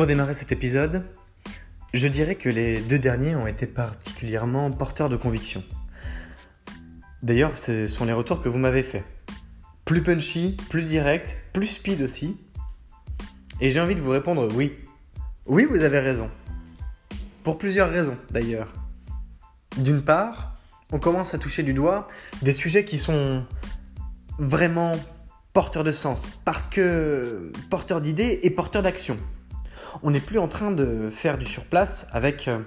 Pour démarrer cet épisode, je dirais que les deux derniers ont été particulièrement porteurs de conviction. D'ailleurs, ce sont les retours que vous m'avez faits. Plus punchy, plus direct, plus speed aussi. Et j'ai envie de vous répondre oui. Oui, vous avez raison. Pour plusieurs raisons d'ailleurs. D'une part, on commence à toucher du doigt des sujets qui sont vraiment porteurs de sens, parce que porteurs d'idées et porteurs d'action on n'est plus en train de faire du surplace avec euh,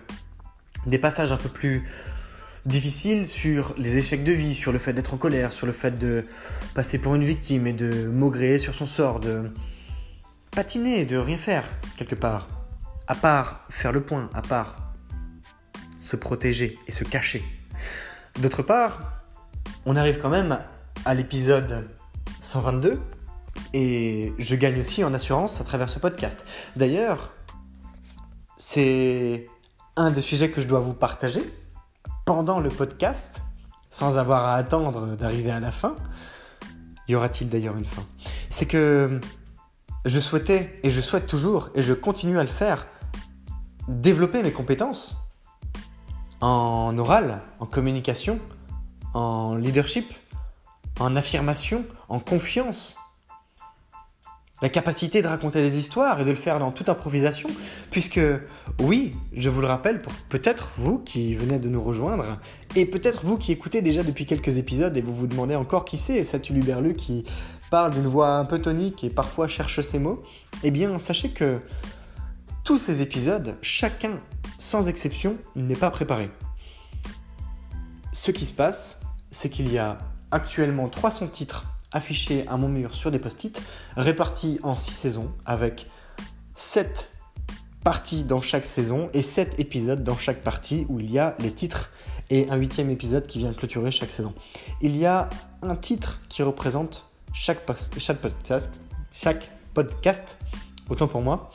des passages un peu plus difficiles sur les échecs de vie, sur le fait d'être en colère, sur le fait de passer pour une victime et de maugréer sur son sort, de patiner, de rien faire quelque part, à part faire le point, à part se protéger et se cacher. D'autre part, on arrive quand même à l'épisode 122 et je gagne aussi en assurance à travers ce podcast. D'ailleurs, c'est un des sujets que je dois vous partager pendant le podcast, sans avoir à attendre d'arriver à la fin. Y aura-t-il d'ailleurs une fin? C'est que je souhaitais, et je souhaite toujours, et je continue à le faire, développer mes compétences en oral, en communication, en leadership, en affirmation, en confiance, la capacité de raconter des histoires et de le faire dans toute improvisation, puisque oui, je vous le rappelle, pour peut-être vous qui venez de nous rejoindre, et peut-être vous qui écoutez déjà depuis quelques épisodes et vous vous demandez encore qui c'est cet Uluberlu qui parle d'une voix un peu tonique et parfois cherche ses mots, eh bien sachez que tous ces épisodes, chacun sans exception, n'est pas préparé. Ce qui se passe, c'est qu'il y a actuellement 300 titres affiché à mon mur sur des post-it, répartis en 6 saisons, avec 7 parties dans chaque saison et 7 épisodes dans chaque partie où il y a les titres et un huitième épisode qui vient clôturer chaque saison. Il y a un titre qui représente chaque, chaque, podcast, chaque podcast, autant pour moi,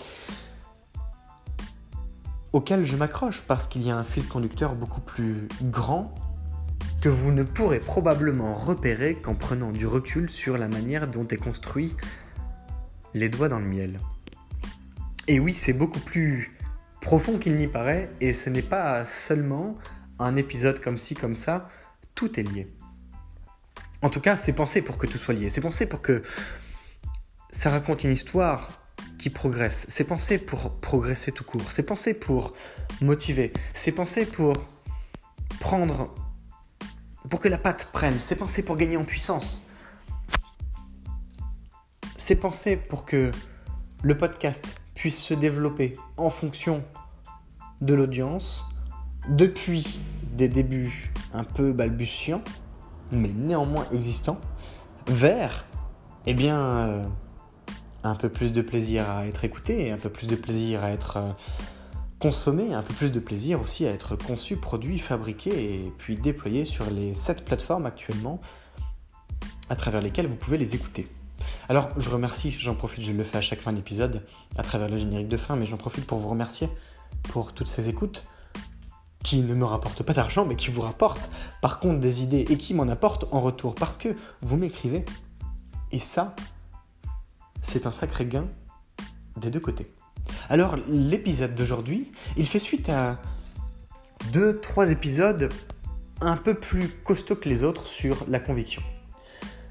auquel je m'accroche parce qu'il y a un fil conducteur beaucoup plus grand que vous ne pourrez probablement repérer qu'en prenant du recul sur la manière dont est construit les doigts dans le miel. Et oui, c'est beaucoup plus profond qu'il n'y paraît, et ce n'est pas seulement un épisode comme ci, comme ça, tout est lié. En tout cas, c'est pensé pour que tout soit lié, c'est pensé pour que ça raconte une histoire qui progresse, c'est pensé pour progresser tout court, c'est pensé pour motiver, c'est pensé pour prendre pour que la pâte prenne, c'est pensé pour gagner en puissance. C'est pensé pour que le podcast puisse se développer en fonction de l'audience depuis des débuts un peu balbutiants, mais néanmoins existants, vers, eh bien, euh, un peu plus de plaisir à être écouté, un peu plus de plaisir à être euh, consommé, un peu plus de plaisir aussi à être conçu, produit, fabriqué et puis déployé sur les 7 plateformes actuellement à travers lesquelles vous pouvez les écouter. Alors, je remercie, j'en profite, je le fais à chaque fin d'épisode, à travers le générique de fin, mais j'en profite pour vous remercier pour toutes ces écoutes qui ne me rapportent pas d'argent, mais qui vous rapportent par contre des idées et qui m'en apportent en retour, parce que vous m'écrivez. Et ça, c'est un sacré gain des deux côtés. Alors, l'épisode d'aujourd'hui, il fait suite à deux, trois épisodes un peu plus costauds que les autres sur la conviction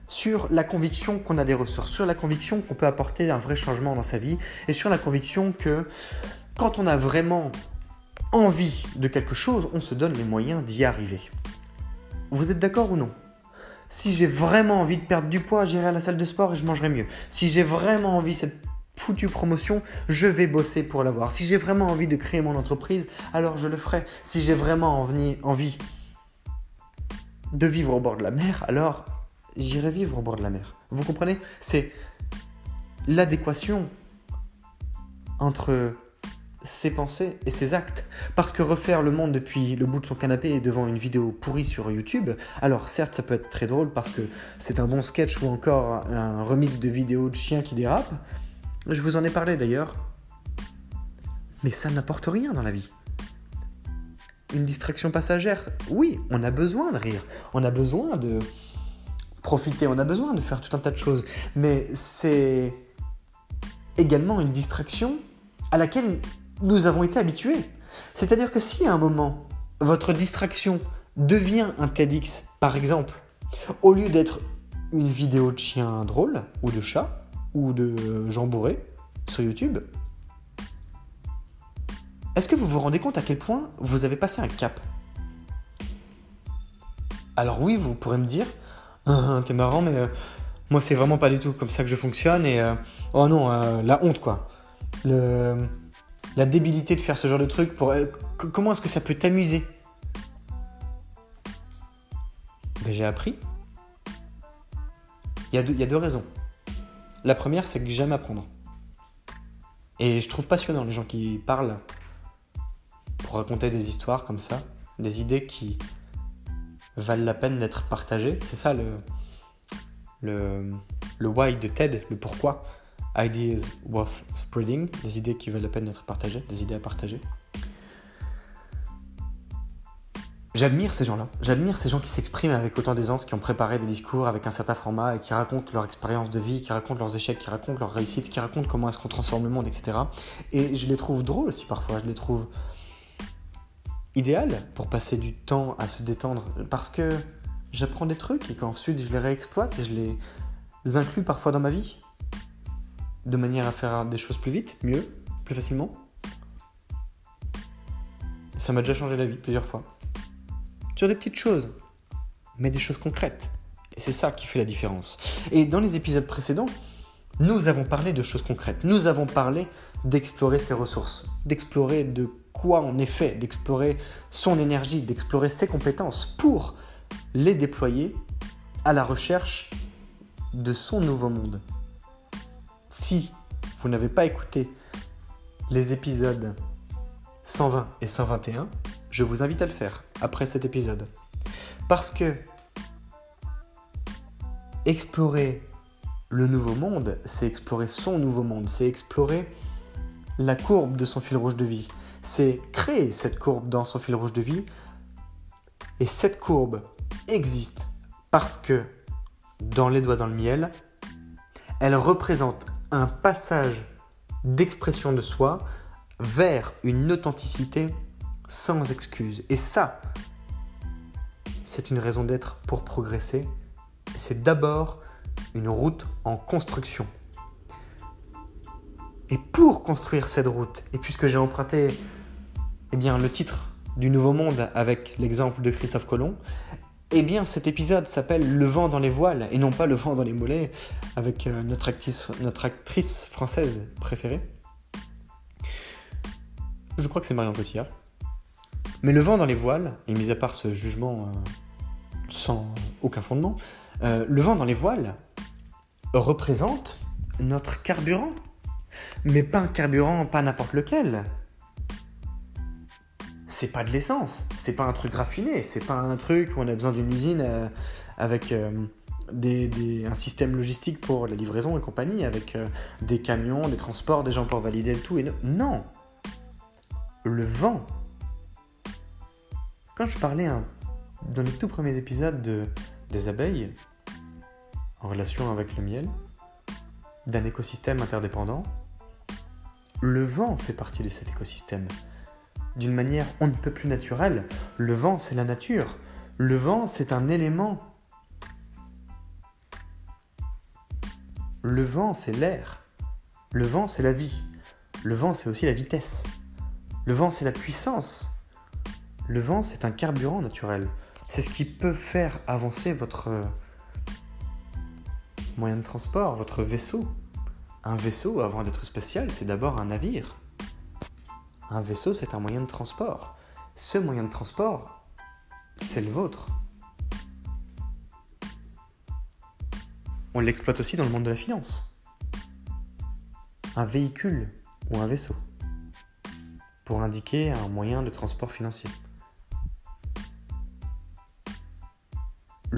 sur la conviction qu'on a des ressources, sur la conviction qu'on peut apporter un vrai changement dans sa vie, et sur la conviction que quand on a vraiment envie de quelque chose, on se donne les moyens d'y arriver. Vous êtes d'accord ou non? Si j'ai vraiment envie de perdre du poids, j'irai à la salle de sport et je mangerai mieux. Si j'ai vraiment envie cette foutue promotion, je vais bosser pour l'avoir. Si j'ai vraiment envie de créer mon entreprise, alors je le ferai. Si j'ai vraiment envie de vivre au bord de la mer, alors j'irai vivre au bord de la mer. Vous comprenez? C'est l'adéquation entre ses pensées et ses actes. Parce que refaire le monde depuis le bout de son canapé devant une vidéo pourrie sur YouTube, alors certes ça peut être très drôle parce que c'est un bon sketch ou encore un remix de vidéos de chiens qui dérapent, je vous en ai parlé d'ailleurs, mais ça n'apporte rien dans la vie. Une distraction passagère, oui, on a besoin de rire, on a besoin de, profiter, on a besoin de faire tout un tas de choses. Mais c'est également une distraction à laquelle nous avons été habitués. C'est-à-dire que si à un moment, votre distraction devient un TEDx, par exemple, au lieu d'être une vidéo de chien drôle, ou de chat, ou de Jean Bourré sur YouTube, est-ce que vous vous rendez compte à quel point vous avez passé un cap? Alors oui, vous pourrez me dire, ah, t'es marrant, mais euh, moi c'est vraiment pas du tout comme ça que je fonctionne. Et euh, oh non, euh, la honte quoi. la débilité de faire ce genre de truc. Pour, comment est-ce que ça peut t'amuser? Ben, J'ai appris. Il y a deux raisons. La première, c'est que j'aime apprendre. Et je trouve passionnant les gens qui parlent pour raconter des histoires comme ça, des idées qui, valent la peine d'être partagées. C'est ça le, le, le why de TED, le pourquoi. Ideas worth spreading, des idées qui valent la peine d'être partagées, des idées à partager. J'admire ces gens-là. J'admire ces gens qui s'expriment avec autant d'aisance, qui ont préparé des discours avec un certain format et qui racontent leur expérience de vie, qui racontent leurs échecs, qui racontent leurs réussites, qui racontent comment est-ce qu'on transforme le monde, etc. Et je les trouve drôles aussi parfois. Je les trouve idéal pour passer du temps à se détendre parce que j'apprends des trucs et qu'ensuite je les réexploite et je les inclus parfois dans ma vie de manière à faire des choses plus vite, mieux, plus facilement. Ça m'a déjà changé la vie plusieurs fois. Sur des petites choses, mais des choses concrètes. Et c'est ça qui fait la différence. Et dans les épisodes précédents, nous avons parlé de choses concrètes. Nous avons parlé d'explorer ses ressources, d'explorer de quoi on est fait, d'explorer son énergie, d'explorer ses compétences pour les déployer à la recherche de son nouveau monde. Si vous n'avez pas écouté les épisodes 120 et 121, je vous invite à le faire après cet épisode. Parce que explorer le nouveau monde, c'est explorer son nouveau monde, c'est explorer la courbe de son fil rouge de vie, c'est créer cette courbe dans son fil rouge de vie. Et cette courbe existe parce que dans les doigts dans le miel, elle représente un passage d'expression de soi vers une authenticité sans excuse. Et ça, c'est une raison d'être pour progresser. C'est d'abord une route en construction. Et pour construire cette route, et puisque j'ai emprunté eh bien, le titre du Nouveau Monde avec l'exemple de Christophe Colomb, eh bien, cet épisode s'appelle Le vent dans les voiles et non pas Le vent dans les mollets avec euh, notre, actrice, notre actrice française préférée. Je crois que c'est Marion Cotillard. Mais le vent dans les voiles, et mis à part ce jugement euh, sans aucun fondement, euh, le vent dans les voiles représente notre carburant. Mais pas un carburant, pas n'importe lequel. C'est pas de l'essence, c'est pas un truc raffiné, c'est pas un truc où on a besoin d'une usine euh, avec un système logistique pour la livraison et compagnie, avec des camions, des transports, des gens pour valider le tout. Non, le vent quand je parlais hein, dans les tout premiers épisodes de, des abeilles, en relation avec le miel, d'un écosystème interdépendant, le vent fait partie de cet écosystème. D'une manière on ne peut plus naturelle, le vent c'est la nature. Le vent c'est un élément. Le vent c'est l'air. Le vent c'est la vie. Le vent c'est aussi la vitesse. Le vent c'est la puissance. Le vent, c'est un carburant naturel. C'est ce qui peut faire avancer votre euh, moyen de transport, votre vaisseau. Un vaisseau, avant d'être spécial, c'est d'abord un navire. Un vaisseau, c'est un moyen de transport. Ce moyen de transport, c'est le vôtre. On l'exploite aussi dans le monde de la finance. Un véhicule ou un vaisseau pour indiquer un moyen de transport financier.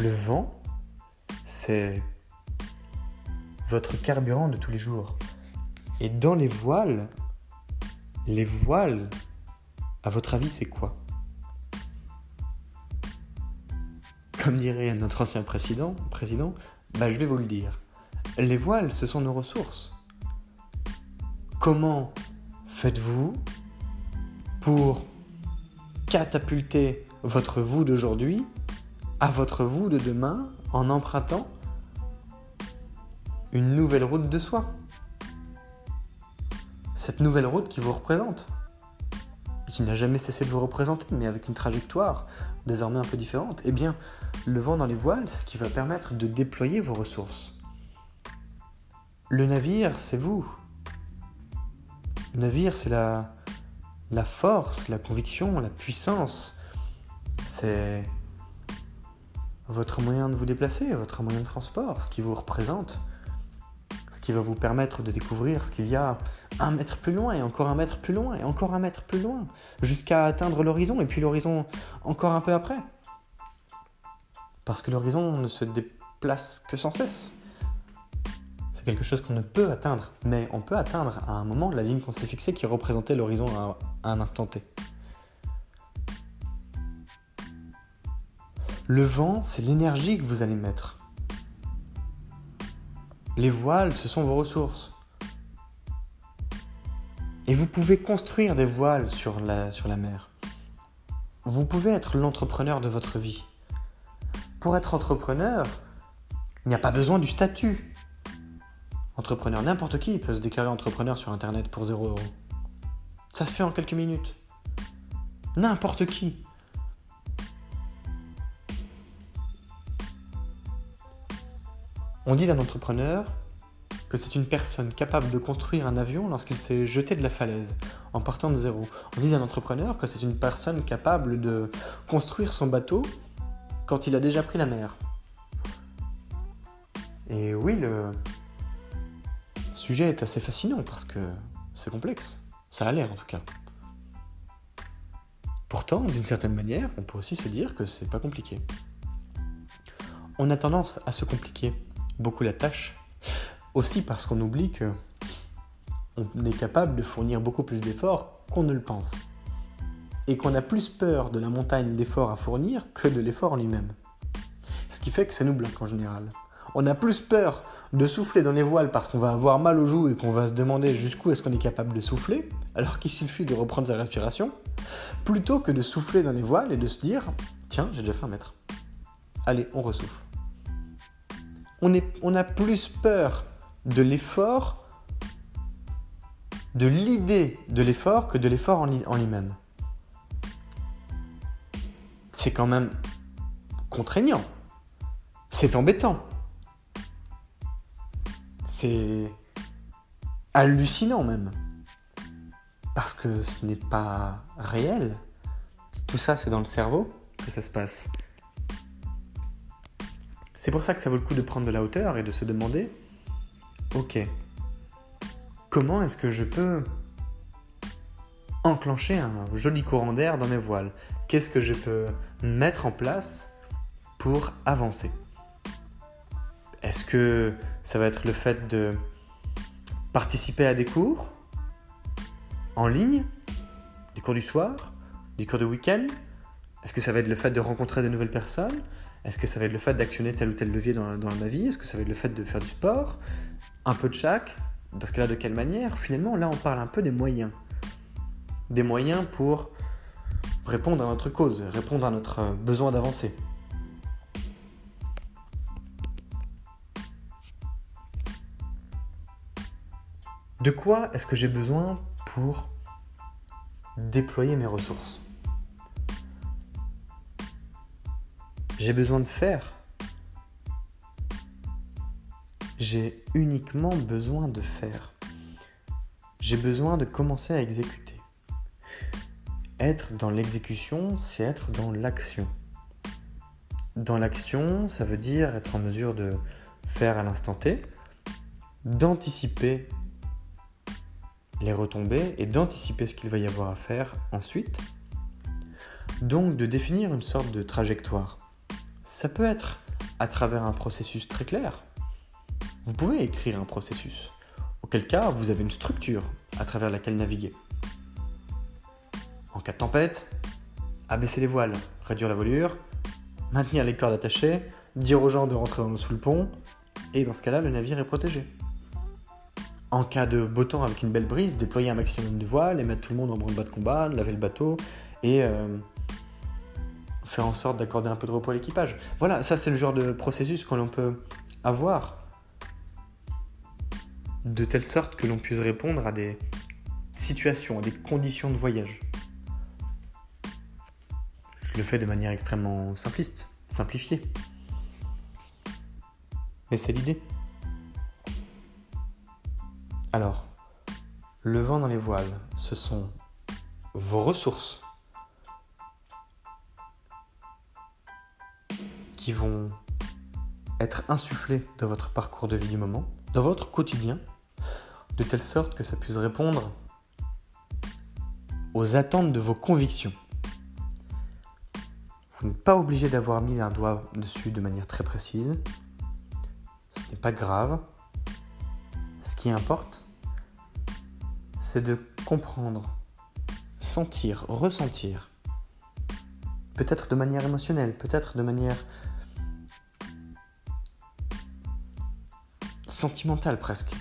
Le vent, c'est votre carburant de tous les jours. Et dans les voiles, les voiles, à votre avis, c'est quoi? Comme dirait notre ancien président, président bah, je vais vous le dire. Les voiles, ce sont nos ressources. Comment faites-vous pour catapulter votre vous d'aujourd'hui à votre vous de demain en empruntant une nouvelle route de soi. Cette nouvelle route qui vous représente, qui n'a jamais cessé de vous représenter, mais avec une trajectoire désormais un peu différente, eh bien, le vent dans les voiles, c'est ce qui va permettre de déployer vos ressources. Le navire, c'est vous. Le navire, c'est la, la force, la conviction, la puissance. C'est votre moyen de vous déplacer, votre moyen de transport, ce qui vous représente, ce qui va vous permettre de découvrir ce qu'il y a un mètre plus loin et encore un mètre plus loin et encore un mètre plus loin, jusqu'à atteindre l'horizon et puis l'horizon encore un peu après. Parce que l'horizon ne se déplace que sans cesse. C'est quelque chose qu'on ne peut atteindre, mais on peut atteindre à un moment la ligne qu'on s'est fixée qui représentait l'horizon à un instant T. Le vent, c'est l'énergie que vous allez mettre. Les voiles, ce sont vos ressources. Et vous pouvez construire des voiles sur la, mer. Vous pouvez être l'entrepreneur de votre vie. Pour être entrepreneur, il n'y a pas besoin du statut. Entrepreneur, n'importe qui peut se déclarer entrepreneur sur Internet pour 0 euros. Ça se fait en quelques minutes. N'importe qui. On dit d'un entrepreneur que c'est une personne capable de construire un avion lorsqu'il s'est jeté de la falaise, en partant de zéro. On dit d'un entrepreneur que c'est une personne capable de construire son bateau quand il a déjà pris la mer. Et oui, le sujet est assez fascinant parce que c'est complexe. Ça a l'air en tout cas. Pourtant, d'une certaine manière, on peut aussi se dire que c'est pas compliqué. On a tendance à se compliquer beaucoup la tâche. Aussi parce qu'on oublie que on est capable de fournir beaucoup plus d'efforts qu'on ne le pense. Et qu'on a plus peur de la montagne d'efforts à fournir que de l'effort en lui-même. Ce qui fait que ça nous bloque en général. On a plus peur de souffler dans les voiles parce qu'on va avoir mal aux joues et qu'on va se demander jusqu'où est-ce qu'on est capable de souffler, alors qu'il suffit de reprendre sa respiration, plutôt que de souffler dans les voiles et de se dire Tiens, j'ai déjà fait un mètre. Allez, on ressouffle on, a plus peur de l'effort, de l'idée de l'effort que de l'effort en, lui-même. C'est quand même contraignant. C'est embêtant. C'est hallucinant même. parce que ce n'est pas réel. Tout ça, c'est dans le cerveau que ça se passe. C'est pour ça que ça vaut le coup de prendre de la hauteur et de se demander, ok, comment est-ce que je peux enclencher un joli courant d'air dans mes voiles? Qu'est-ce que je peux mettre en place pour avancer? Est-ce que ça va être le fait de participer à des cours en ligne, des cours du soir, des cours de week-end? Est-ce que ça va être le fait de rencontrer de nouvelles personnes? Est-ce que ça va être le fait d'actionner tel ou tel levier dans, dans ma vie? Est-ce que ça va être le fait de faire du sport? Un peu de chaque Dans ce cas-là, de quelle manière? Finalement, là, on parle un peu des moyens. Des moyens pour répondre à notre cause, répondre à notre besoin d'avancer. De quoi est-ce que j'ai besoin pour déployer mes ressources? J'ai besoin de faire. J'ai uniquement besoin de faire. J'ai besoin de commencer à exécuter. Être dans l'exécution, c'est être dans l'action. Dans l'action, ça veut dire être en mesure de faire à l'instant T, d'anticiper les retombées et d'anticiper ce qu'il va y avoir à faire ensuite. Donc de définir une sorte de trajectoire. Ça peut être à travers un processus très clair. Vous pouvez écrire un processus, auquel cas vous avez une structure à travers laquelle naviguer. En cas de tempête, abaisser les voiles, réduire la voilure, maintenir les cordes attachées, dire aux gens de rentrer sous le pont, et dans ce cas-là, le navire est protégé en cas de beau temps avec une belle brise, déployer un maximum de voiles et mettre tout le monde en branle-bas de combat, laver le bateau et euh, faire en sorte d'accorder un peu de repos à l'équipage. Voilà, ça c'est le genre de processus que l'on peut avoir de telle sorte que l'on puisse répondre à des situations, à des conditions de voyage. Je le fais de manière extrêmement simpliste, simplifiée. Mais c'est l'idée. Alors, le vent dans les voiles, ce sont vos ressources qui vont être insufflées dans votre parcours de vie du moment, dans votre quotidien, de telle sorte que ça puisse répondre aux attentes de vos convictions. Vous n'êtes pas obligé d'avoir mis un doigt dessus de manière très précise. Ce n'est pas grave. Ce qui importe, c'est de comprendre, sentir, ressentir, peut-être de manière émotionnelle, peut-être de manière sentimentale presque,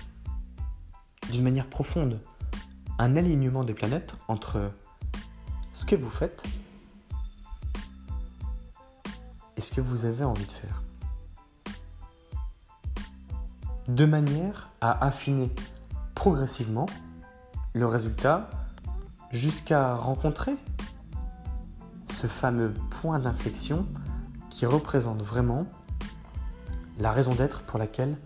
d'une manière profonde, un alignement des planètes entre ce que vous faites et ce que vous avez envie de faire. De manière à affiner progressivement le résultat jusqu'à rencontrer ce fameux point d'inflexion qui représente vraiment la raison d'être pour laquelle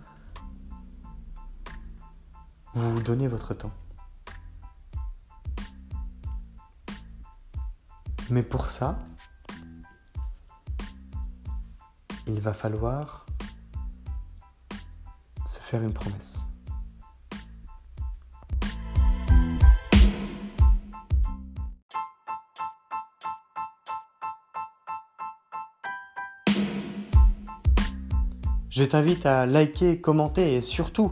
vous donnez votre temps. Mais pour ça, il va falloir se faire une promesse. Je t'invite à liker, commenter et surtout